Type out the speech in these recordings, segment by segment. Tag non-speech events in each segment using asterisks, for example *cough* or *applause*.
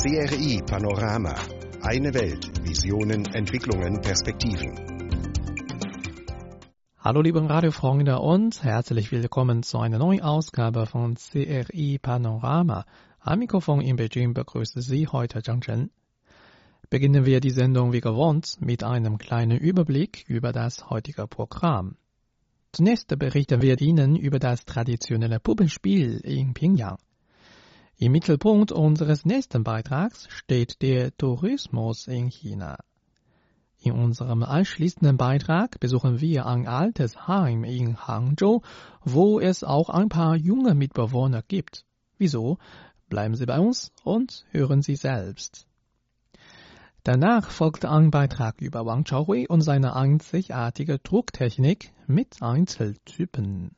CRI Panorama. Eine Welt. Visionen, Entwicklungen, Perspektiven. Hallo liebe Radiofreunde und herzlich willkommen zu einer neuen Ausgabe von CRI Panorama. Am Mikrofon in Beijing begrüßt Sie heute Zhang Chen. Beginnen wir die Sendung wie gewohnt mit einem kleinen Überblick über das heutige Programm. Zunächst berichten wir Ihnen über das traditionelle Puppenspiel in Pyongyang. Im Mittelpunkt unseres nächsten Beitrags steht der Tourismus in China. In unserem anschließenden Beitrag besuchen wir ein altes Heim in Hangzhou, wo es auch ein paar junge Mitbewohner gibt. Wieso? Bleiben Sie bei uns und hören Sie selbst. Danach folgt ein Beitrag über Wang Chaohui und seine einzigartige Drucktechnik mit Einzeltypen.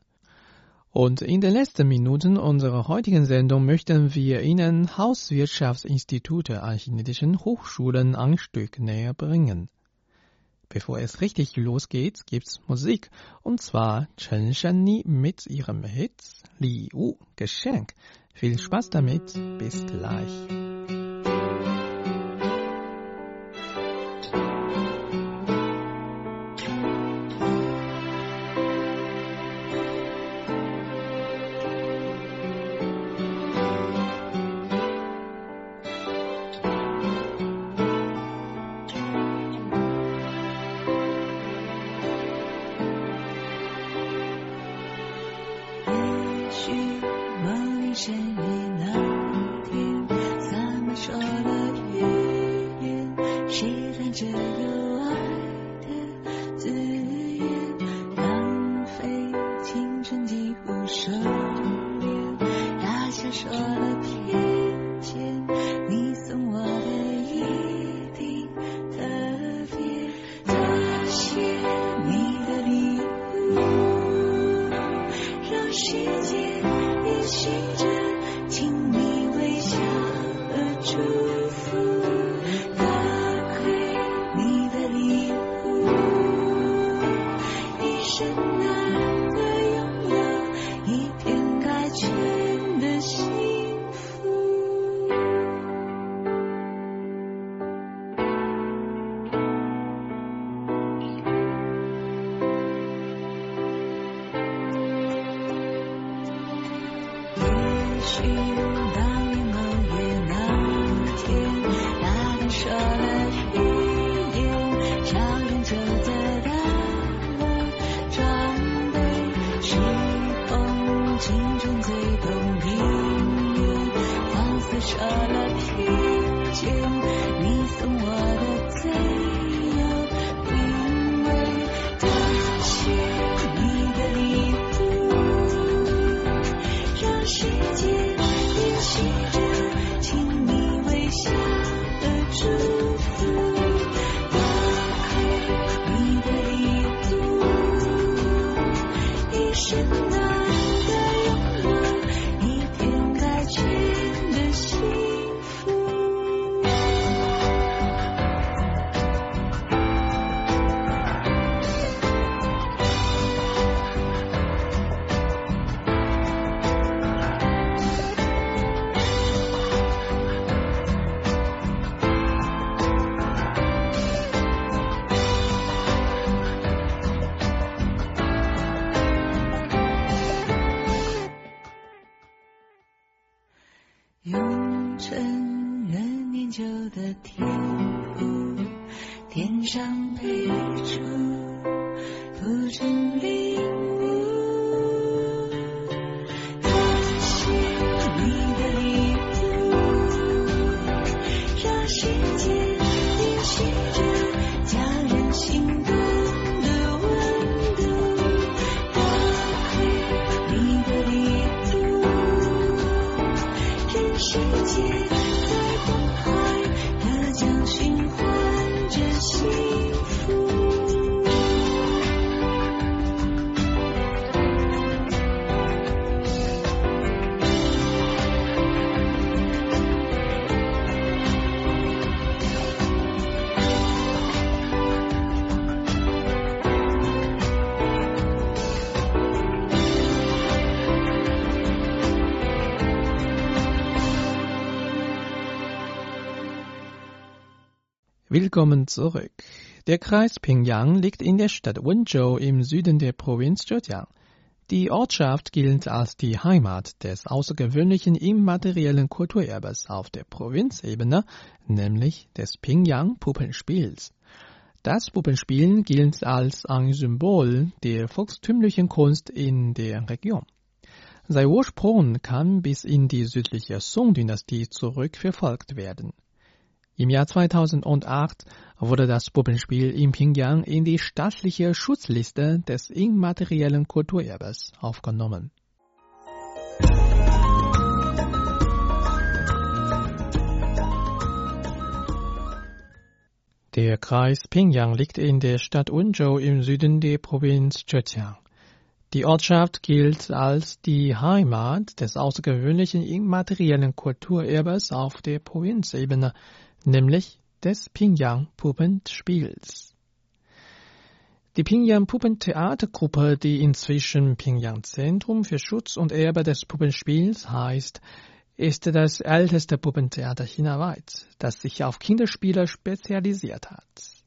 Und in den letzten Minuten unserer heutigen Sendung möchten wir Ihnen Hauswirtschaftsinstitute an chinesischen Hochschulen ein Stück näher bringen. Bevor es richtig losgeht, gibt's Musik, und zwar Chen Shanni mit ihrem Hit Li Wu Geschenk. Viel Spaß damit, bis gleich. Willkommen zurück. Der Kreis Pingyang liegt in der Stadt Wenzhou im Süden der Provinz Zhejiang. Die Ortschaft gilt als die Heimat des außergewöhnlichen immateriellen Kulturerbes auf der Provinzebene, nämlich des Pingyang-Puppenspiels. Das Puppenspielen gilt als ein Symbol der volkstümlichen Kunst in der Region. Sein Ursprung kann bis in die südliche Song-Dynastie zurückverfolgt werden. Im Jahr 2008 wurde das Puppenspiel in Pyongyang in die staatliche Schutzliste des immateriellen Kulturerbes aufgenommen. Der Kreis Pingyang liegt in der Stadt Unzhou im Süden der Provinz Zhejiang. Die Ortschaft gilt als die Heimat des außergewöhnlichen immateriellen Kulturerbes auf der Provinzebene nämlich des Pingyang-Puppenspiels. Die Pingyang-Puppentheatergruppe, die inzwischen Pingyang Zentrum für Schutz und Erbe des Puppenspiels heißt, ist das älteste Puppentheater chinaweit, das sich auf Kinderspiele spezialisiert hat.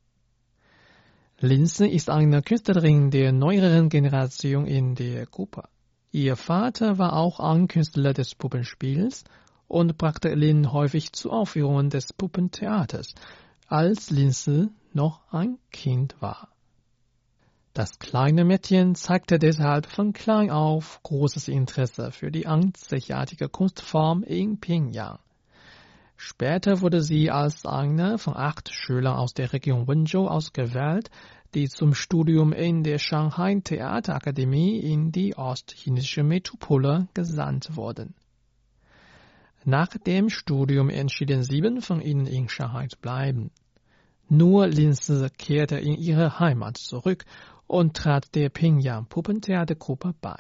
Linse ist eine Künstlerin der neueren Generation in der Gruppe. Ihr Vater war auch ein Künstler des Puppenspiels und brachte Lin häufig zu Aufführungen des Puppentheaters, als Linse noch ein Kind war. Das kleine Mädchen zeigte deshalb von klein auf großes Interesse für die einzigartige Kunstform in Pyongyang. Später wurde sie als eine von acht Schülern aus der Region Wenzhou ausgewählt, die zum Studium in der Shanghai Theaterakademie in die ostchinesische Metropole gesandt wurden. Nach dem Studium entschieden sieben von ihnen in Shanghai zu bleiben. Nur Linse kehrte in ihre Heimat zurück und trat der Pingyang Puppentheatergruppe bei.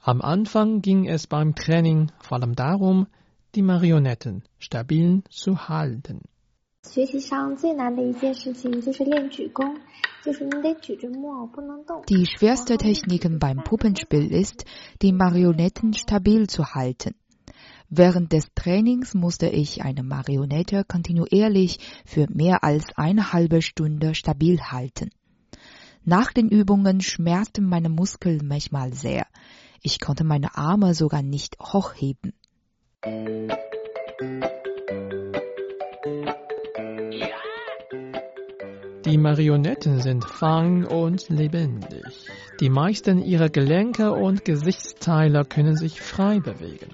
Am Anfang ging es beim Training vor allem darum, die Marionetten stabil zu halten. Die schwerste Technik beim Puppenspiel ist, die Marionetten stabil zu halten. Während des Trainings musste ich eine Marionette kontinuierlich für mehr als eine halbe Stunde stabil halten. Nach den Übungen schmerzten meine Muskeln manchmal sehr. Ich konnte meine Arme sogar nicht hochheben. Die Marionetten sind fein und lebendig. Die meisten ihrer Gelenke und Gesichtsteile können sich frei bewegen.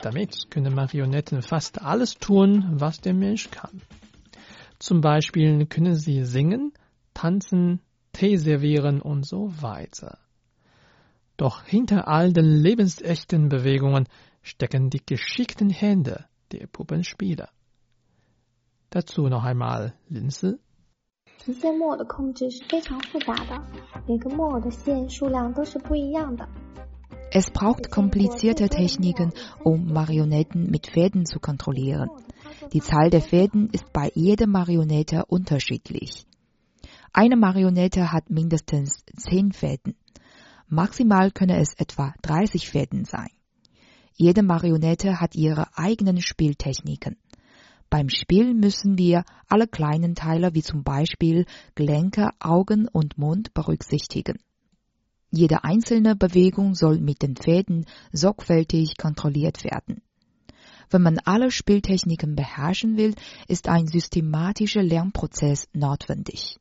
Damit können Marionetten fast alles tun, was der Mensch kann. Zum Beispiel können sie singen, tanzen, Tee servieren und so weiter. Doch hinter all den lebensechten Bewegungen stecken die geschickten Hände der Puppenspieler. Dazu noch einmal Linse. 皮线木偶的控制是非常复杂的，每个木偶的线数量都是不一样的。 Es braucht komplizierte Techniken, um Marionetten mit Fäden zu kontrollieren. Die Zahl der Fäden ist bei jeder Marionette unterschiedlich. Eine Marionette hat mindestens 10 Fäden. Maximal könne es etwa 30 Fäden sein. Jede Marionette hat ihre eigenen Spieltechniken. Beim Spiel müssen wir alle kleinen Teile wie zum Beispiel Gelenke, Augen und Mund berücksichtigen. Jede einzelne Bewegung soll mit den Fäden sorgfältig kontrolliert werden. Wenn man alle Spieltechniken beherrschen will, ist ein systematischer Lernprozess notwendig.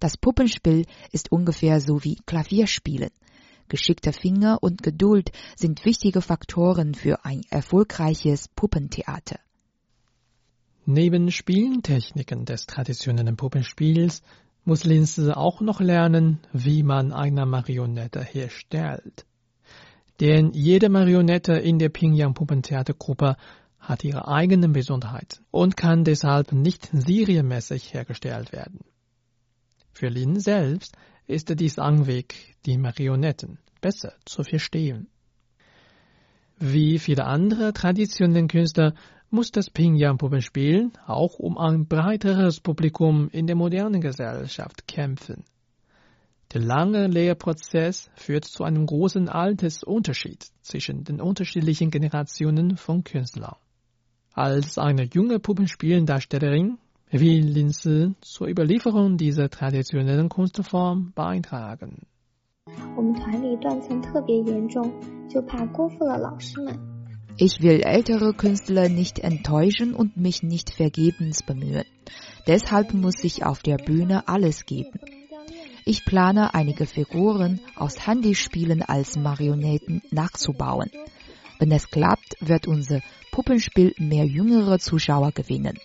Das Puppenspiel ist ungefähr so wie Klavierspielen. Geschickte Finger und Geduld sind wichtige Faktoren für ein erfolgreiches Puppentheater. Neben Spieltechniken des traditionellen Puppenspiels muss Linse auch noch lernen, wie man eine Marionette herstellt. Denn jede Marionette in der Pyongyang Puppentheatergruppe hat ihre eigenen Besonderheiten und kann deshalb nicht serienmäßig hergestellt werden. Für Lin selbst ist dies ein Weg, die Marionetten besser zu verstehen. Wie viele andere traditionelle Künstler muss das Pinyin-Puppenspiel auch um ein breiteres Publikum in der modernen Gesellschaft kämpfen. Der lange Lehrprozess führt zu einem großen Altersunterschied zwischen den unterschiedlichen Generationen von Künstlern. Als eine junge Puppenspielendarstellerin will Lin Linse zur Überlieferung dieser traditionellen Kunstform beitragen. *laughs* 我们团里断层特别严重，就怕辜负了老师们。ich will ältere Künstler nicht enttäuschen und mich nicht vergebens bemühen. Deshalb muss ich auf der Bühne alles geben. Ich plane einige Figuren aus Handyspielen als Marionetten nachzubauen. Wenn es klappt, wird unser Puppenspiel mehr jüngere Zuschauer gewinnen.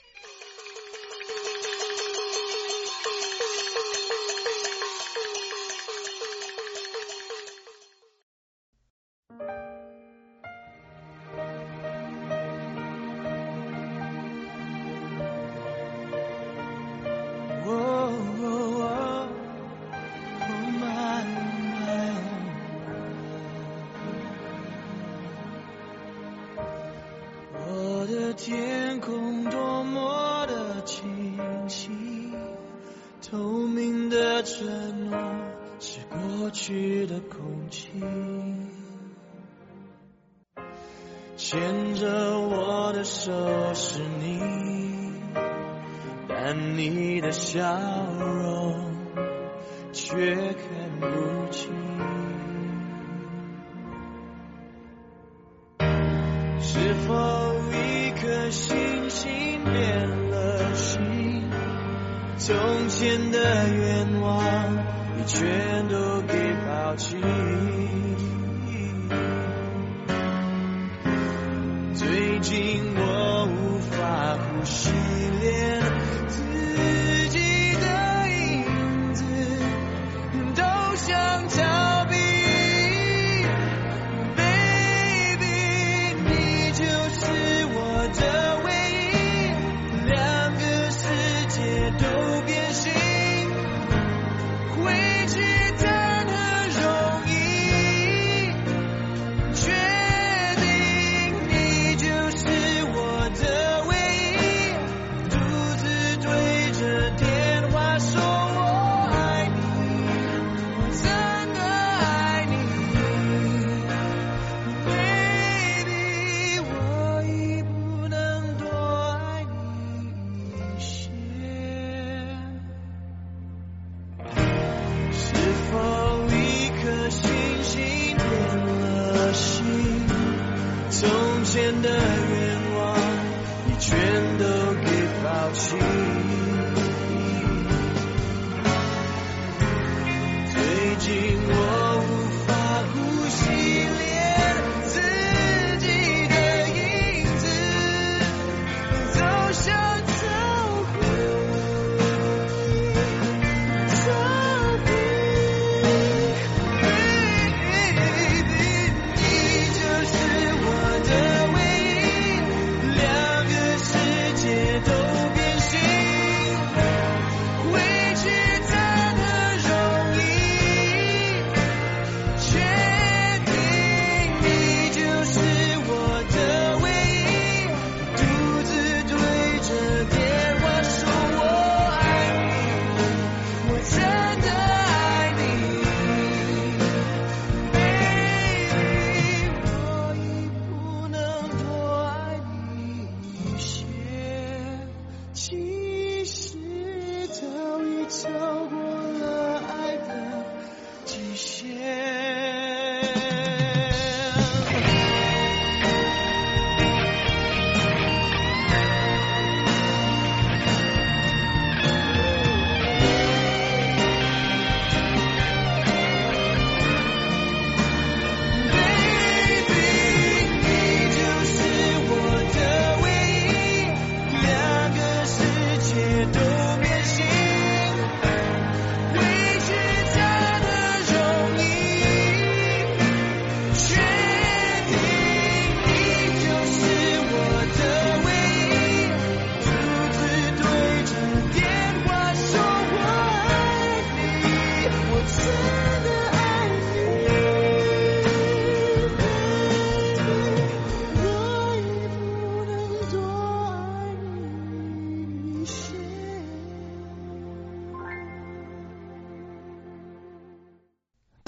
我是你，但你的笑容却看不清。是否一颗星星变了心？从前的愿望你全都给抛弃。pretender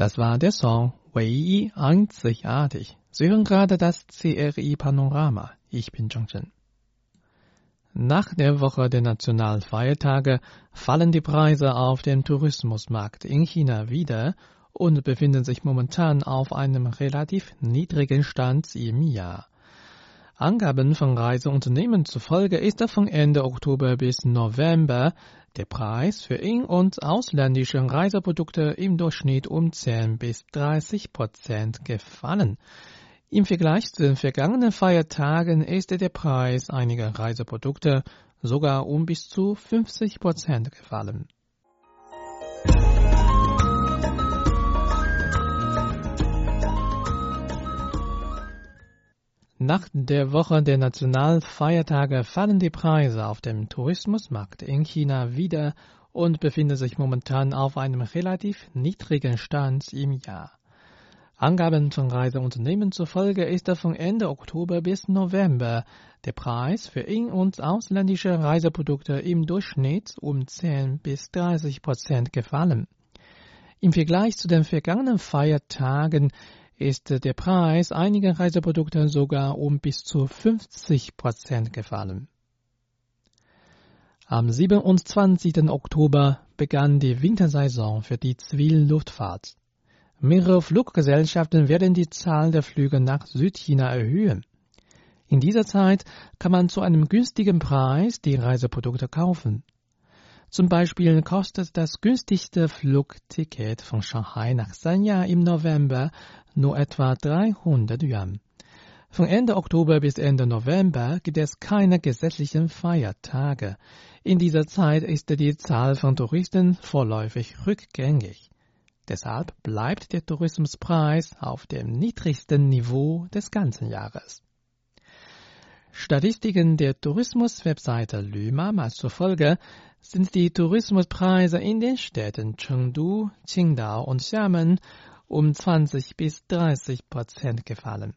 Das war der Song Wei Yi einzigartig. Sie hören gerade das CRI Panorama. Ich bin Zhongzhen. Nach der Woche der Nationalfeiertage fallen die Preise auf dem Tourismusmarkt in China wieder und befinden sich momentan auf einem relativ niedrigen Stand im Jahr. Angaben von Reiseunternehmen zufolge ist von Ende Oktober bis November der Preis für in- und ausländische Reiseprodukte im Durchschnitt um 10 bis 30 Prozent gefallen. Im Vergleich zu den vergangenen Feiertagen ist der Preis einiger Reiseprodukte sogar um bis zu 50 Prozent gefallen. Nach der Woche der Nationalfeiertage fallen die Preise auf dem Tourismusmarkt in China wieder und befinden sich momentan auf einem relativ niedrigen Stand im Jahr. Angaben von Reiseunternehmen zufolge ist von Ende Oktober bis November der Preis für in- und ausländische Reiseprodukte im Durchschnitt um 10 bis 30 Prozent gefallen. Im Vergleich zu den vergangenen Feiertagen ist der Preis einiger Reiseprodukte sogar um bis zu 50 Prozent gefallen. Am 27. Oktober begann die Wintersaison für die Zivilluftfahrt. Mehrere Fluggesellschaften werden die Zahl der Flüge nach Südchina erhöhen. In dieser Zeit kann man zu einem günstigen Preis die Reiseprodukte kaufen. Zum Beispiel kostet das günstigste Flugticket von Shanghai nach Sanya im November nur etwa 300 Yuan. Von Ende Oktober bis Ende November gibt es keine gesetzlichen Feiertage. In dieser Zeit ist die Zahl von Touristen vorläufig rückgängig. Deshalb bleibt der Tourismuspreis auf dem niedrigsten Niveau des ganzen Jahres. Statistiken der Tourismuswebseite Lümama zufolge sind die Tourismuspreise in den Städten Chengdu, Qingdao und Xiamen um 20 bis 30 Prozent gefallen.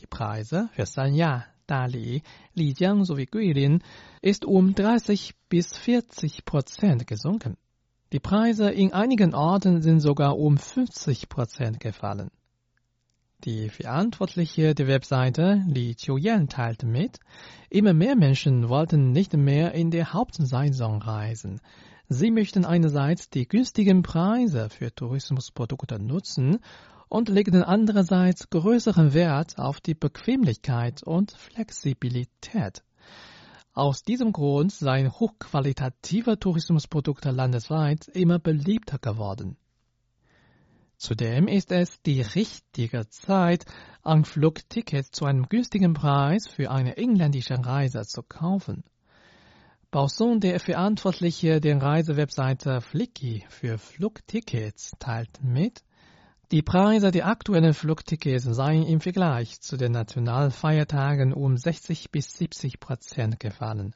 Die Preise für Sanya, Dali, Lijiang sowie Guilin ist um 30 bis 40 Prozent gesunken. Die Preise in einigen Orten sind sogar um 50 Prozent gefallen. Die Verantwortliche der Webseite, Li Qiuyan, teilte mit, immer mehr Menschen wollten nicht mehr in der Hauptsaison reisen. Sie möchten einerseits die günstigen Preise für Tourismusprodukte nutzen und legten andererseits größeren Wert auf die Bequemlichkeit und Flexibilität. Aus diesem Grund seien hochqualitative Tourismusprodukte landesweit immer beliebter geworden. Zudem ist es die richtige Zeit, ein Flugticket zu einem günstigen Preis für eine engländische Reise zu kaufen. Bausson, der Verantwortliche der Reisewebseite Flicky für Flugtickets, teilt mit, die Preise der aktuellen Flugtickets seien im Vergleich zu den Nationalfeiertagen um 60 bis 70 Prozent gefallen.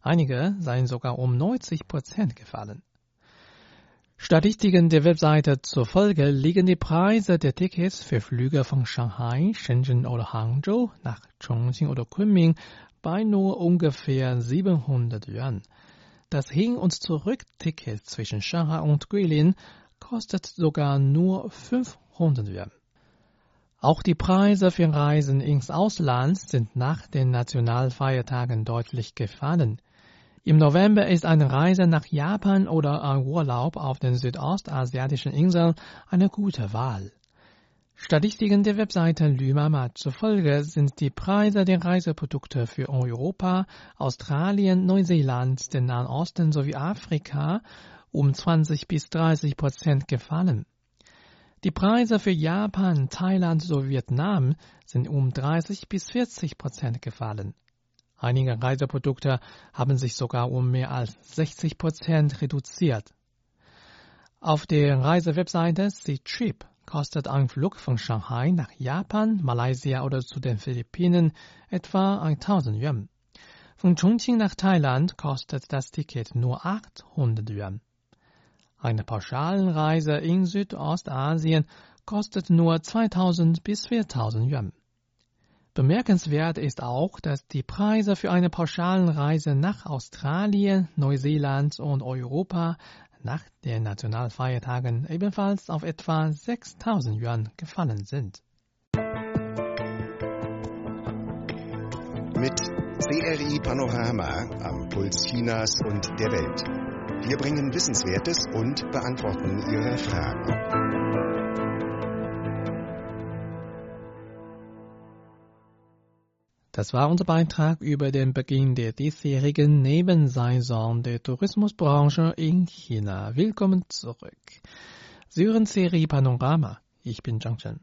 Einige seien sogar um 90 Prozent gefallen. Statistiken der Webseite zufolge liegen die Preise der Tickets für Flüge von Shanghai, Shenzhen oder Hangzhou nach Chongqing oder Kunming bei nur ungefähr 700 Yuan. Das Hin- und Zurück-Ticket zwischen Shanghai und Guilin kostet sogar nur 500 Yuan. Auch die Preise für Reisen ins Ausland sind nach den Nationalfeiertagen deutlich gefallen. Im November ist eine Reise nach Japan oder ein Urlaub auf den südostasiatischen Inseln eine gute Wahl. Statistiken der Webseite Lümama zufolge sind die Preise der Reiseprodukte für Europa, Australien, Neuseeland, den Nahen Osten sowie Afrika um 20 bis 30 Prozent gefallen. Die Preise für Japan, Thailand sowie Vietnam sind um 30 bis 40 Prozent gefallen. Einige Reiseprodukte haben sich sogar um mehr als 60 Prozent reduziert. Auf der Reisewebseite Ctrip kostet ein Flug von Shanghai nach Japan, Malaysia oder zu den Philippinen etwa 1000 Yuan. Von Chongqing nach Thailand kostet das Ticket nur 800 Yuan. Eine Pauschalreise in Südostasien kostet nur 2000 bis 4000 Yuan. Bemerkenswert ist auch, dass die Preise für eine Pauschalreise nach Australien, Neuseeland und Europa nach den Nationalfeiertagen ebenfalls auf etwa 6000 Yuan gefallen sind. Mit CRI Panorama am Puls Chinas und der Welt. Wir bringen Wissenswertes und beantworten Ihre Fragen. Das war unser Beitrag über den Beginn der diesjährigen Nebensaison der Tourismusbranche in China. Willkommen zurück. Sie hören Serie Panorama. Ich bin Zhang Chen.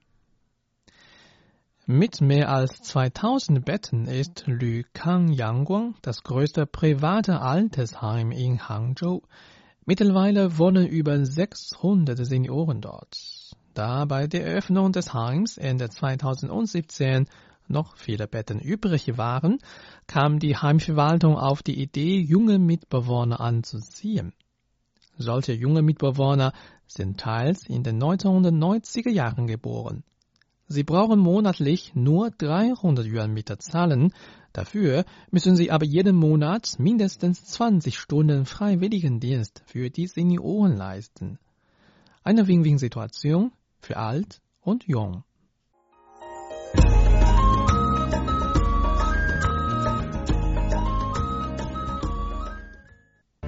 Mit mehr als 2000 Betten ist Lü Kang Yangguang das größte private Altersheim in Hangzhou. Mittlerweile wohnen über 600 Senioren dort. Da bei der Eröffnung des Heims Ende 2017 noch viele Betten übrig waren, kam die Heimverwaltung auf die Idee, junge Mitbewohner anzuziehen. Solche junge Mitbewohner sind teils in den 1990er Jahren geboren. Sie brauchen monatlich nur 300 Yuan Miete zahlen, dafür müssen sie aber jeden Monat mindestens 20 Stunden Freiwilligendienst für die Senioren leisten. Eine Win-Win-Situation für alt und jung.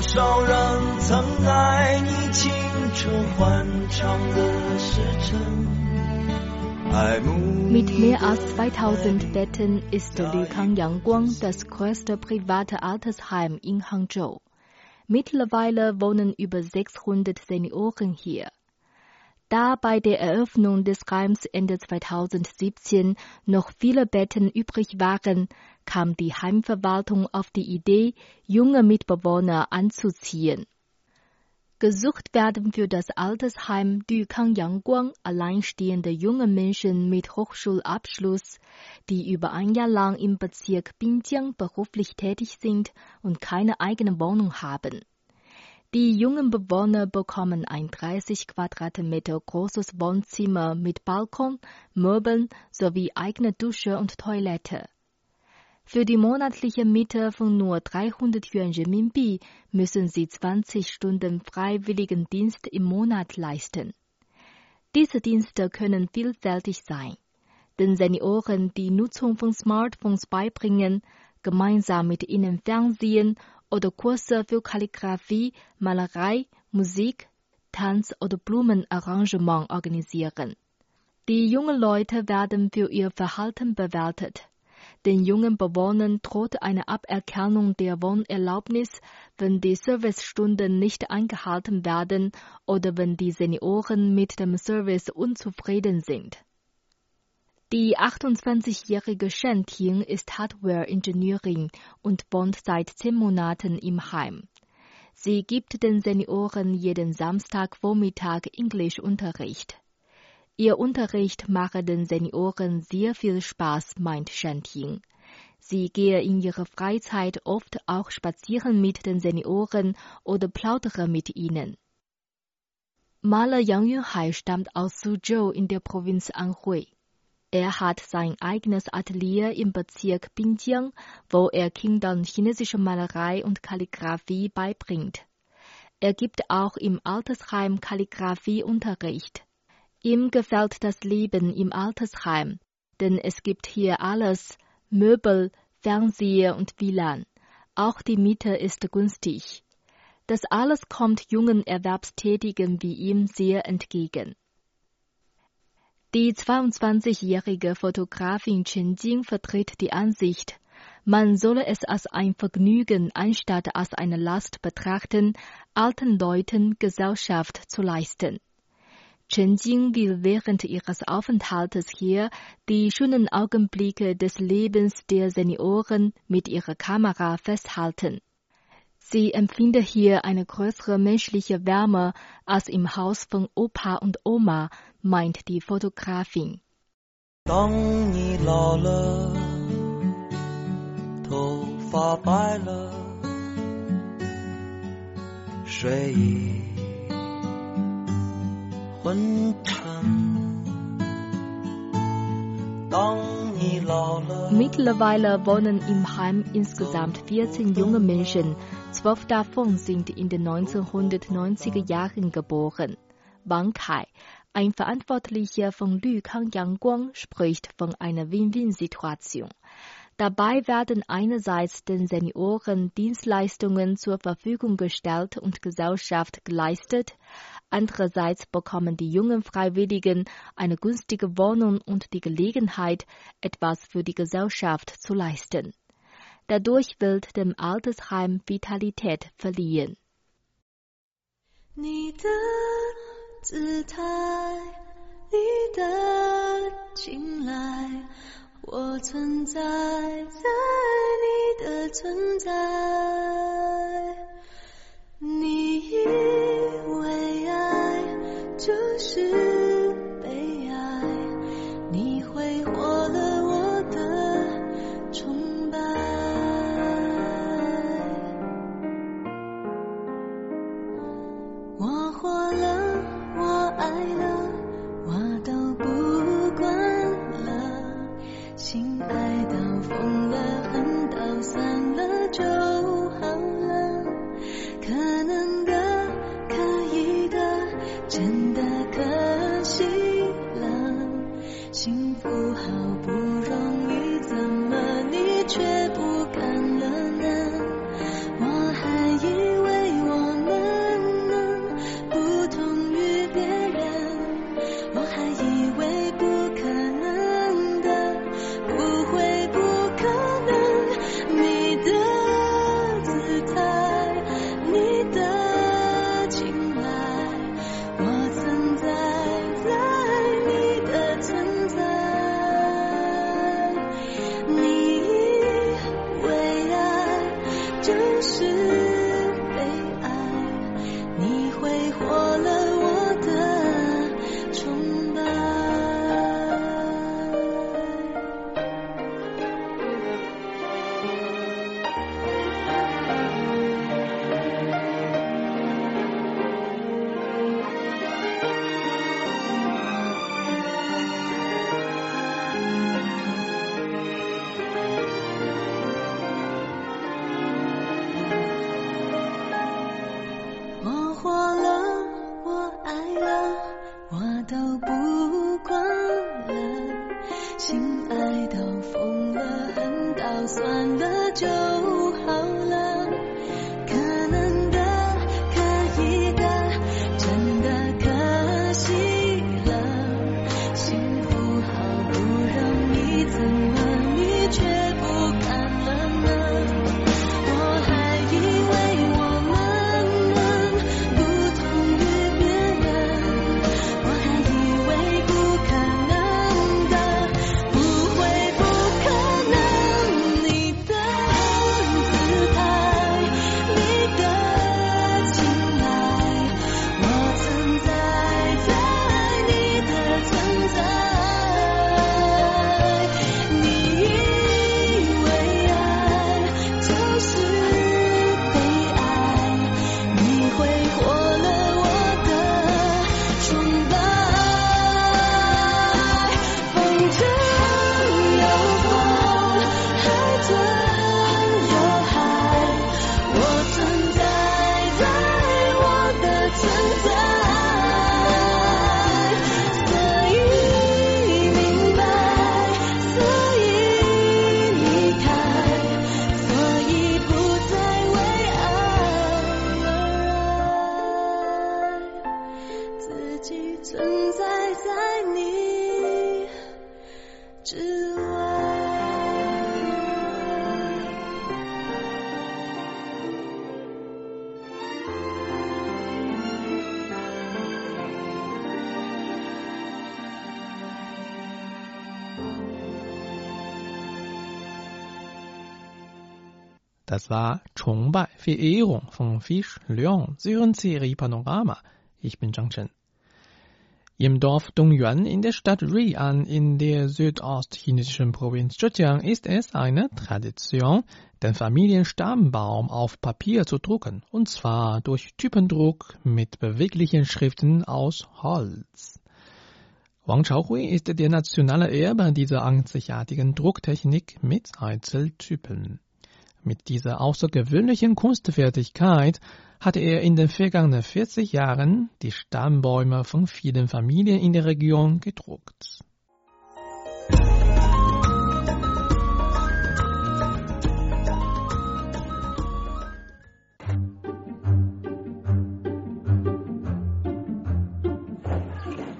多少人曾爱你青春欢畅的时辰，爱慕 Mit mehr als 2000 Betten ist Lükang Yangguang das größte private Altersheim in Hangzhou. Mittlerweile wohnen über 600 Senioren hier. Da bei der Eröffnung des Heims Ende 2017 noch viele Betten übrig waren, kam die Heimverwaltung auf die Idee, junge Mitbewohner anzuziehen. Gesucht werden für das Altersheim Dükang Yangguang alleinstehende junge Menschen mit Hochschulabschluss, die über ein Jahr lang im Bezirk Binjiang beruflich tätig sind und keine eigene Wohnung haben. Die jungen Bewohner bekommen ein 30 Quadratmeter großes Wohnzimmer mit Balkon, Möbeln sowie eigene Dusche und Toilette. Für die monatliche Miete von nur 300 Yuan Renminbi müssen sie 20 Stunden Freiwilligendienst im Monat leisten. Diese Dienste können vielfältig sein. Den Senioren die Nutzung von Smartphones beibringen, gemeinsam mit ihnen Fernsehen oder Kurse für Kalligraphie, Malerei, Musik, Tanz oder Blumenarrangement organisieren. Die jungen Leute werden für ihr Verhalten bewertet. Den jungen Bewohnern droht eine Aberkennung der Wohnerlaubnis, wenn die Servicestunden nicht eingehalten werden oder wenn die Senioren mit dem Service unzufrieden sind. Die 28-jährige Shen Ting ist Hardware-Ingenieurin und wohnt seit zehn Monaten im Heim. Sie gibt den Senioren jeden Samstagvormittag Englischunterricht. Ihr Unterricht mache den Senioren sehr viel Spaß, meint Shanting. Sie gehe in ihrer Freizeit oft auch spazieren mit den Senioren oder plaudere mit ihnen. Maler Yang Yunhai stammt aus Suzhou in der Provinz Anhui. Er hat sein eigenes Atelier im Bezirk Binjiang, wo er Kindern chinesische Malerei und Kalligraphie beibringt. Er gibt auch im Altersheim Kalligraphieunterricht. Ihm gefällt das Leben im Altersheim, denn es gibt hier alles, Möbel, Fernseher und WLAN. Auch die Miete ist günstig. Das alles kommt jungen Erwerbstätigen wie ihm sehr entgegen. Die 22-jährige Fotografin Chen Jing vertritt die Ansicht, man solle es als ein Vergnügen anstatt als eine Last betrachten, alten Leuten Gesellschaft zu leisten. Chen Jing will während ihres Aufenthaltes hier die schönen Augenblicke des Lebens der Senioren mit ihrer Kamera festhalten. Sie empfinde hier eine größere menschliche Wärme als im Haus von Opa und Oma, meint die Fotografin. Mittlerweile wohnen im Heim insgesamt 14 junge Menschen. Zwölf davon sind in den 1990er Jahren geboren. Wang Kai, ein Verantwortlicher von Lü Kang Yang Guang, spricht von einer Win-Win-Situation. Dabei werden einerseits den Senioren Dienstleistungen zur Verfügung gestellt und Gesellschaft geleistet, andererseits bekommen die jungen Freiwilligen eine günstige Wohnung und die Gelegenheit, etwas für die Gesellschaft zu leisten. Dadurch wird dem Altersheim Vitalität verliehen. 你的姿态，你的青睐。我存在在你的存在你以为爱就是 Das war Chongbai, Verehrung von Fisch Leon. Sie hören Serie Panorama. Ich bin Zhang Chen. Im Dorf Dongyuan in der Stadt Rian in der südostchinesischen Provinz Zhejiang ist es eine Tradition, den Familienstammbaum auf Papier zu drucken, und zwar durch Typendruck mit beweglichen Schriften aus Holz. Wang Chaohui ist der nationale Erbe dieser einzigartigen Drucktechnik mit Einzeltypen. Mit dieser außergewöhnlichen Kunstfertigkeit hatte er in den vergangenen 40 Jahren die Stammbäume von vielen Familien in der Region gedruckt.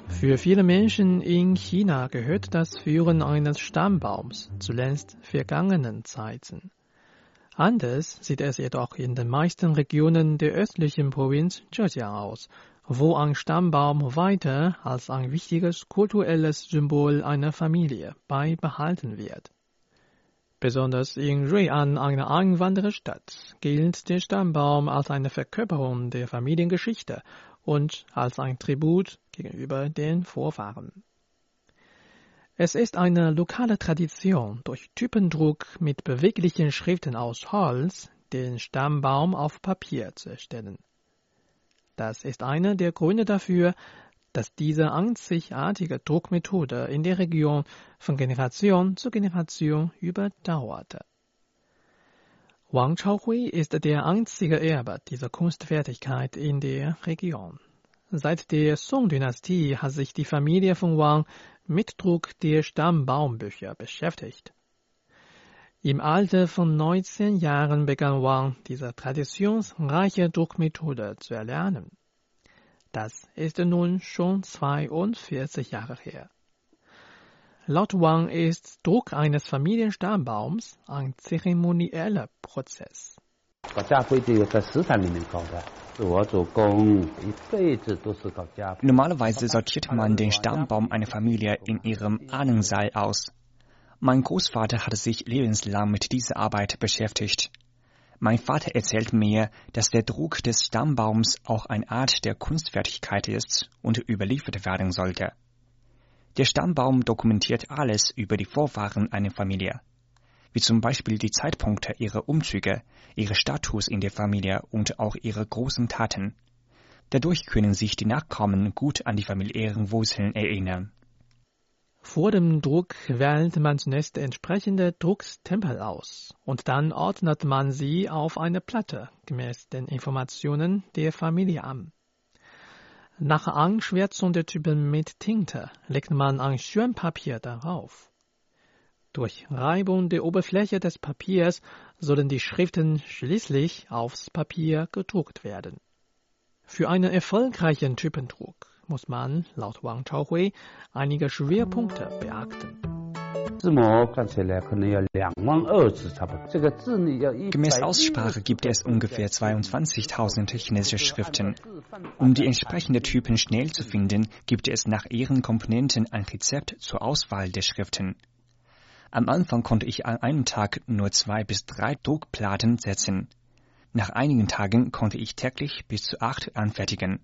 Für viele Menschen in China gehört das Führen eines Stammbaums zuletzt vergangenen Zeiten. Anders sieht es jedoch in den meisten Regionen der östlichen Provinz Zhejiang aus, wo ein Stammbaum weiter als ein wichtiges kulturelles Symbol einer Familie beibehalten wird. Besonders in Ruian, einer Einwandererstadt, gilt der Stammbaum als eine Verkörperung der Familiengeschichte und als ein Tribut gegenüber den Vorfahren. Es ist eine lokale Tradition, durch Typendruck mit beweglichen Schriften aus Holz den Stammbaum auf Papier zu erstellen. Das ist einer der Gründe dafür, dass diese einzigartige Druckmethode in der Region von Generation zu Generation überdauerte. Wang Chaohui ist der einzige Erbe dieser Kunstfertigkeit in der Region. Seit der Song-Dynastie hat sich die Familie von Wang mit Druck der Stammbaumbücher beschäftigt. Im Alter von 19 Jahren begann Wang diese traditionsreiche Druckmethode zu erlernen. Das ist nun schon 42 Jahre her. Laut Wang ist Druck eines Familienstammbaums ein zeremonieller Prozess. 搞家徽就有在石产里面搞的。 Normalerweise sortiert man den Stammbaum einer Familie in ihrem Ahnensaal aus. Mein Großvater hat sich lebenslang mit dieser Arbeit beschäftigt. Mein Vater erzählt mir, dass der Druck des Stammbaums auch eine Art der Kunstfertigkeit ist und überliefert werden sollte. Der Stammbaum dokumentiert alles über die Vorfahren einer Familie wie zum Beispiel die Zeitpunkte ihrer Umzüge, ihre Status in der Familie und auch ihre großen Taten. Dadurch können sich die Nachkommen gut an die familiären Wurzeln erinnern. Vor dem Druck wählt man zunächst entsprechende Druckstempel aus und dann ordnet man sie auf eine Platte gemäß den Informationen der Familie an. Nach Anschwärzung der Typen mit Tinte legt man ein Schirmpapier darauf. Durch Reibung der Oberfläche des Papiers sollen die Schriften schließlich aufs Papier gedruckt werden. Für einen erfolgreichen Typendruck muss man, laut Wang Chaohui, einige Schwerpunkte beachten. Gemäß Aussprache gibt es ungefähr 22.000 chinesische Schriften. Um die entsprechenden Typen schnell zu finden, gibt es nach ihren Komponenten ein Rezept zur Auswahl der Schriften. Am Anfang konnte ich an einem Tag nur zwei bis drei Druckplatten setzen. Nach einigen Tagen konnte ich täglich bis zu acht anfertigen.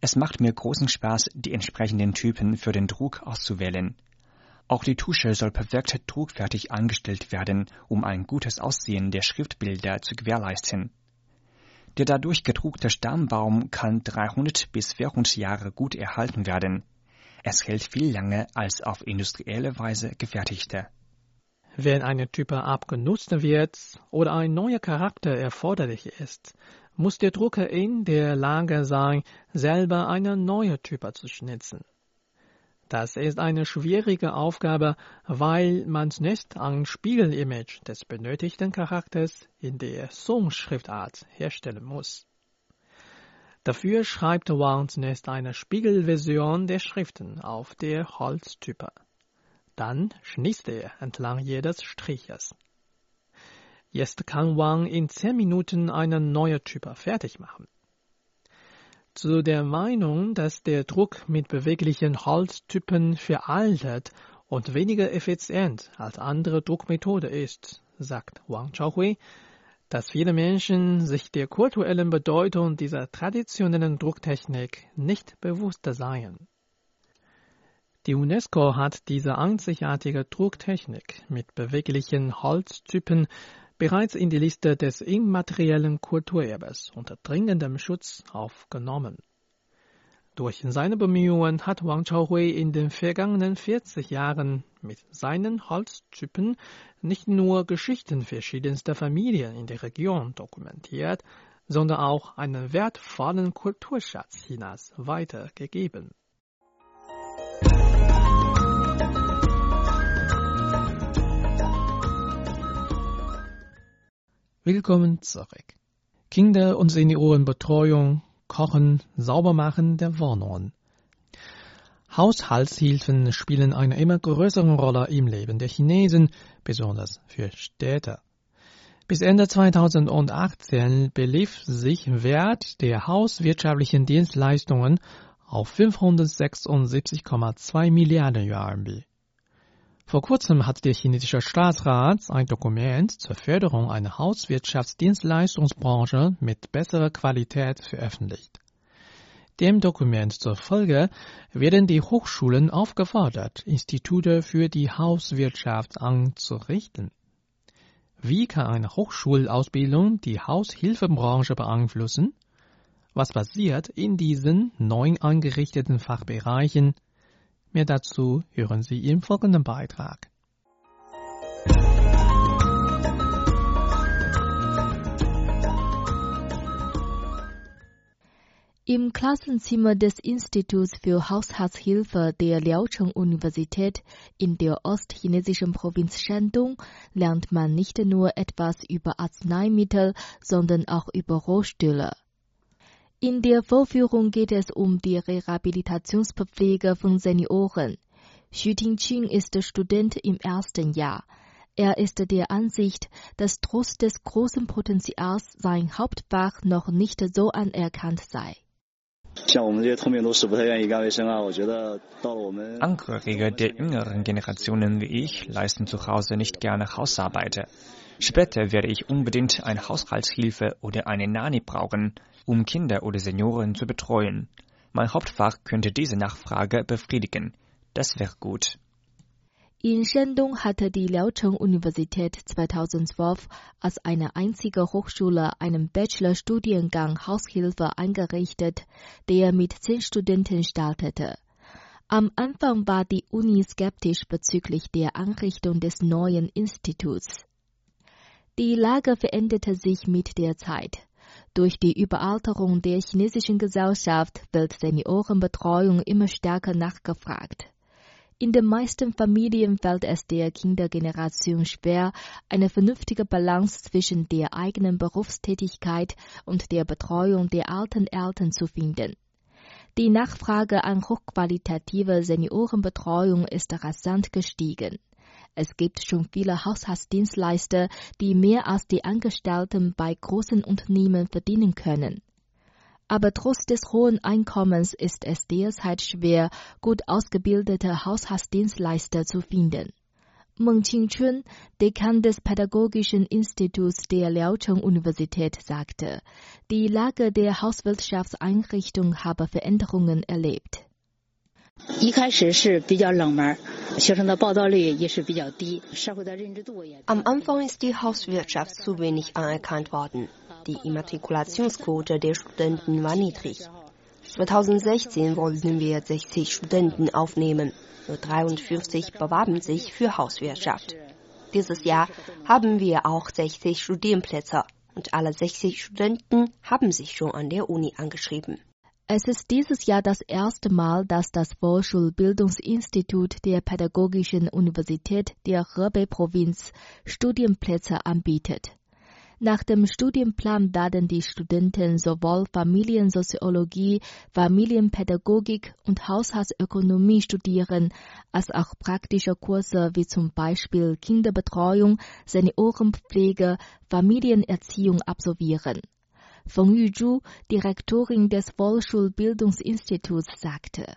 Es macht mir großen Spaß, die entsprechenden Typen für den Druck auszuwählen. Auch die Tusche soll perfekt druckfertig angestellt werden, um ein gutes Aussehen der Schriftbilder zu gewährleisten. Der dadurch gedruckte Stammbaum kann 300 bis 400 Jahre gut erhalten werden. Es hält viel länger als auf industrielle Weise gefertigte. Wenn eine Type abgenutzt wird oder ein neuer Charakter erforderlich ist, muss der Drucker in der Lage sein, selber eine neue Type zu schnitzen. Das ist eine schwierige Aufgabe, weil man zunächst ein Spiegelimage des benötigten Charakters in der Song-Schriftart herstellen muss. Dafür schreibt Wang zunächst eine Spiegelversion der Schriften auf der Holztype. Dann schnitzt er entlang jedes Striches. Jetzt kann Wang in zehn Minuten eine neue Type fertig machen. Zu der Meinung, dass der Druck mit beweglichen Holztypen veraltet und weniger effizient als andere Druckmethode ist, sagt Wang Chaohui, dass viele Menschen sich der kulturellen Bedeutung dieser traditionellen Drucktechnik nicht bewusst seien. Die UNESCO hat diese einzigartige Drucktechnik mit beweglichen Holztypen bereits in die Liste des immateriellen Kulturerbes unter dringendem Schutz aufgenommen. Durch seine Bemühungen hat Wang Chaohui in den vergangenen 40 Jahren mit seinen Holztypen nicht nur Geschichten verschiedenster Familien in der Region dokumentiert, sondern auch einen wertvollen Kulturschatz Chinas weitergegeben. Willkommen zurück. Kinder- und Seniorenbetreuung, Kochen, Saubermachen der Wohnungen. Haushaltshilfen spielen eine immer größere Rolle im Leben der Chinesen, besonders für Städte. Bis Ende 2018 belief sich Wert der hauswirtschaftlichen Dienstleistungen auf 576,2 Milliarden RMB. Vor kurzem hat der chinesische Staatsrat ein Dokument zur Förderung einer Hauswirtschaftsdienstleistungsbranche mit besserer Qualität veröffentlicht. Dem Dokument zufolge werden die Hochschulen aufgefordert, Institute für die Hauswirtschaft anzurichten. Wie kann eine Hochschulausbildung die Haushilfebranche beeinflussen? Was passiert in diesen neu eingerichteten Fachbereichen? Mehr dazu hören Sie im folgenden Beitrag. Im Klassenzimmer des Instituts für Haushaltshilfe der Liaocheng-Universität in der ostchinesischen Provinz Shandong lernt man nicht nur etwas über Arzneimittel, sondern auch über Rohstühle. In der Vorführung geht es um die Rehabilitationspflege von Senioren. Xu Tingqing ist Student im ersten Jahr. Er ist der Ansicht, dass trotz des großen Potenzials sein Hauptfach noch nicht so anerkannt sei. Angehörige der jüngeren Generationen wie ich leisten zu Hause nicht gerne Hausarbeiter. Später werde ich unbedingt eine Haushaltshilfe oder eine Nani brauchen, um Kinder oder Senioren zu betreuen. Mein Hauptfach könnte diese Nachfrage befriedigen. Das wäre gut. In Shandong hatte die Liaocheng-Universität 2012 als eine einzige Hochschule einen Bachelorstudiengang Haushilfe eingerichtet, der mit zehn Studenten startete. Am Anfang war die Uni skeptisch bezüglich der Einrichtung des neuen Instituts. Die Lage veränderte sich mit der Zeit. Durch die Überalterung der chinesischen Gesellschaft wird Seniorenbetreuung immer stärker nachgefragt. In den meisten Familien fällt es der Kindergeneration schwer, eine vernünftige Balance zwischen der eigenen Berufstätigkeit und der Betreuung der alten Eltern zu finden. Die Nachfrage an hochqualitative Seniorenbetreuung ist rasant gestiegen. Es gibt schon viele Haushaltsdienstleister, die mehr als die Angestellten bei großen Unternehmen verdienen können. Aber trotz des hohen Einkommens ist es derzeit schwer, gut ausgebildete Haushaltsdienstleister zu finden. Meng Qingchun, Dekan des Pädagogischen Instituts der Liaocheng-Universität, sagte, die Lage der Hauswirtschaftseinrichtung habe Veränderungen erlebt. 一开始是比较冷门，学生的报道率也是比较低，社会的认知度也。 Am Anfang ist die Hauswirtschaft zu wenig anerkannt worden. Die Immatrikulationsquote der Studenten war niedrig. 2016 wollten wir 60 Studenten aufnehmen. Nur 43 bewarben sich für Hauswirtschaft. Dieses Jahr haben wir auch 60 Studienplätze und alle 60 Studenten haben sich schon an der Uni angeschrieben. Es ist dieses Jahr das erste Mal, dass das Vorschulbildungsinstitut der Pädagogischen Universität der Hebei-Provinz Studienplätze anbietet. Nach dem Studienplan werden die Studenten sowohl Familiensoziologie, Familienpädagogik und Haushaltsökonomie studieren, als auch praktische Kurse wie zum Beispiel Kinderbetreuung, Seniorenpflege, Familienerziehung absolvieren. Feng Yuzhu, Direktorin des Volksschulbildungsinstituts, sagte.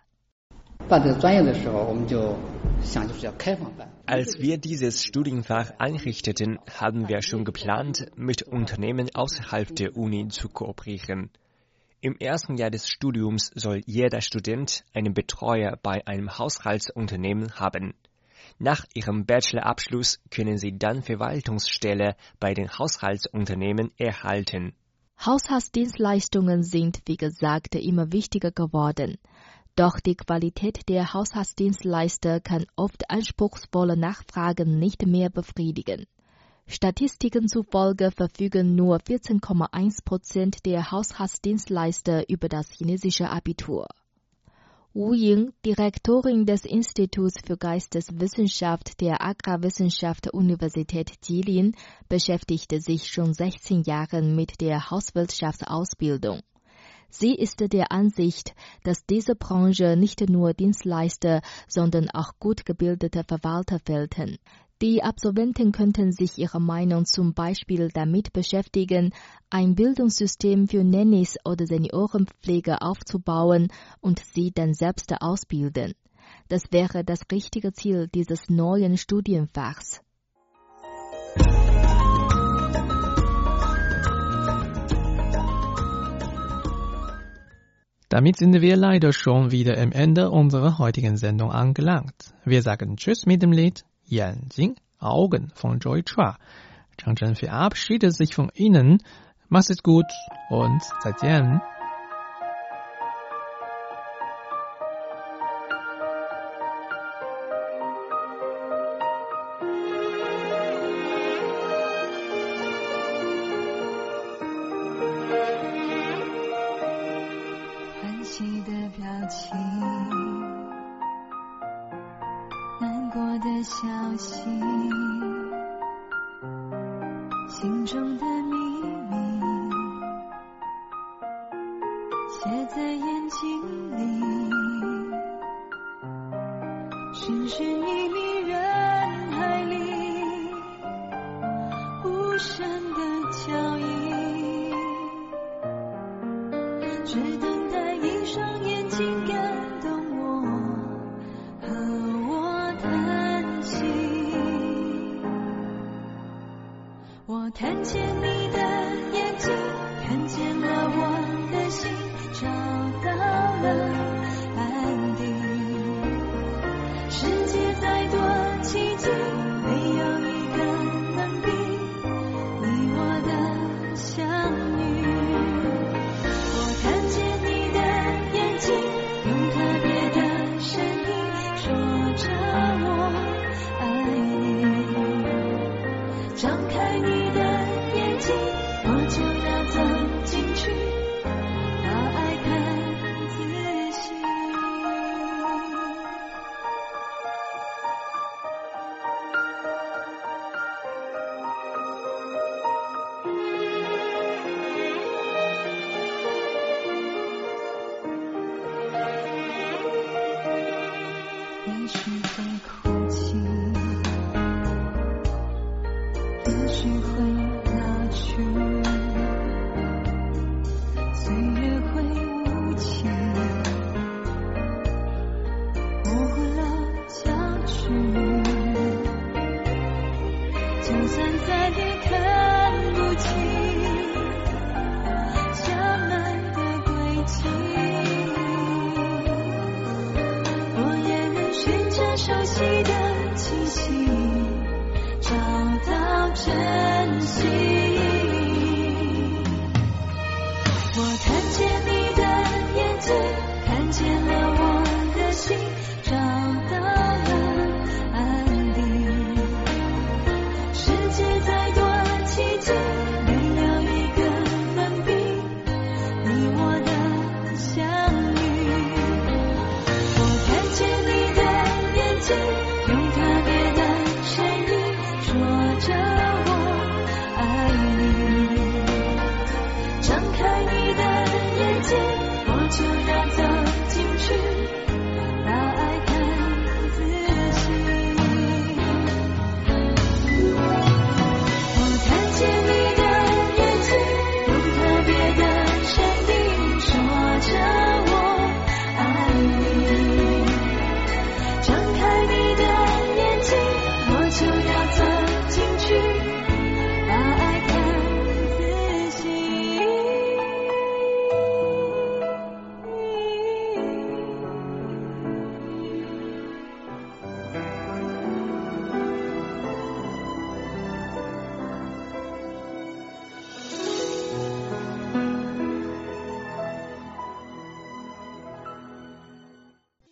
Als wir dieses Studienfach einrichteten, haben wir schon geplant, mit Unternehmen außerhalb der Uni zu kooperieren. Im ersten Jahr des Studiums soll jeder Student einen Betreuer bei einem Haushaltsunternehmen haben. Nach ihrem Bachelorabschluss können sie dann Verwaltungsstelle bei den Haushaltsunternehmen erhalten. Haushaltsdienstleistungen sind, wie gesagt, immer wichtiger geworden. Doch die Qualität der Haushaltsdienstleister kann oft anspruchsvolle Nachfragen nicht mehr befriedigen. Statistiken zufolge verfügen nur 14,1 Prozent der Haushaltsdienstleister über das chinesische Abitur. Wu Ying, Direktorin des Instituts für Geisteswissenschaft der Agrarwissenschaft Universität Jilin, beschäftigte sich schon 16 Jahre mit der Hauswirtschaftsausbildung. Sie ist der Ansicht, dass diese Branche nicht nur Dienstleister, sondern auch gut gebildete Verwalter fehlten. Die Absolventen könnten sich ihre Meinung zum Beispiel damit beschäftigen, ein Bildungssystem für Nennis oder Seniorenpflege aufzubauen und sie dann selbst ausbilden. Das wäre das richtige Ziel dieses neuen Studienfachs. Damit sind wir leider schon wieder am Ende unserer heutigen Sendung angelangt. Wir sagen Tschüss mit dem Lied 眼睛 Augen von Joy Chua. Zhang Chen verabschiedet sich von Ihnen. Macht es gut und 再见.珍惜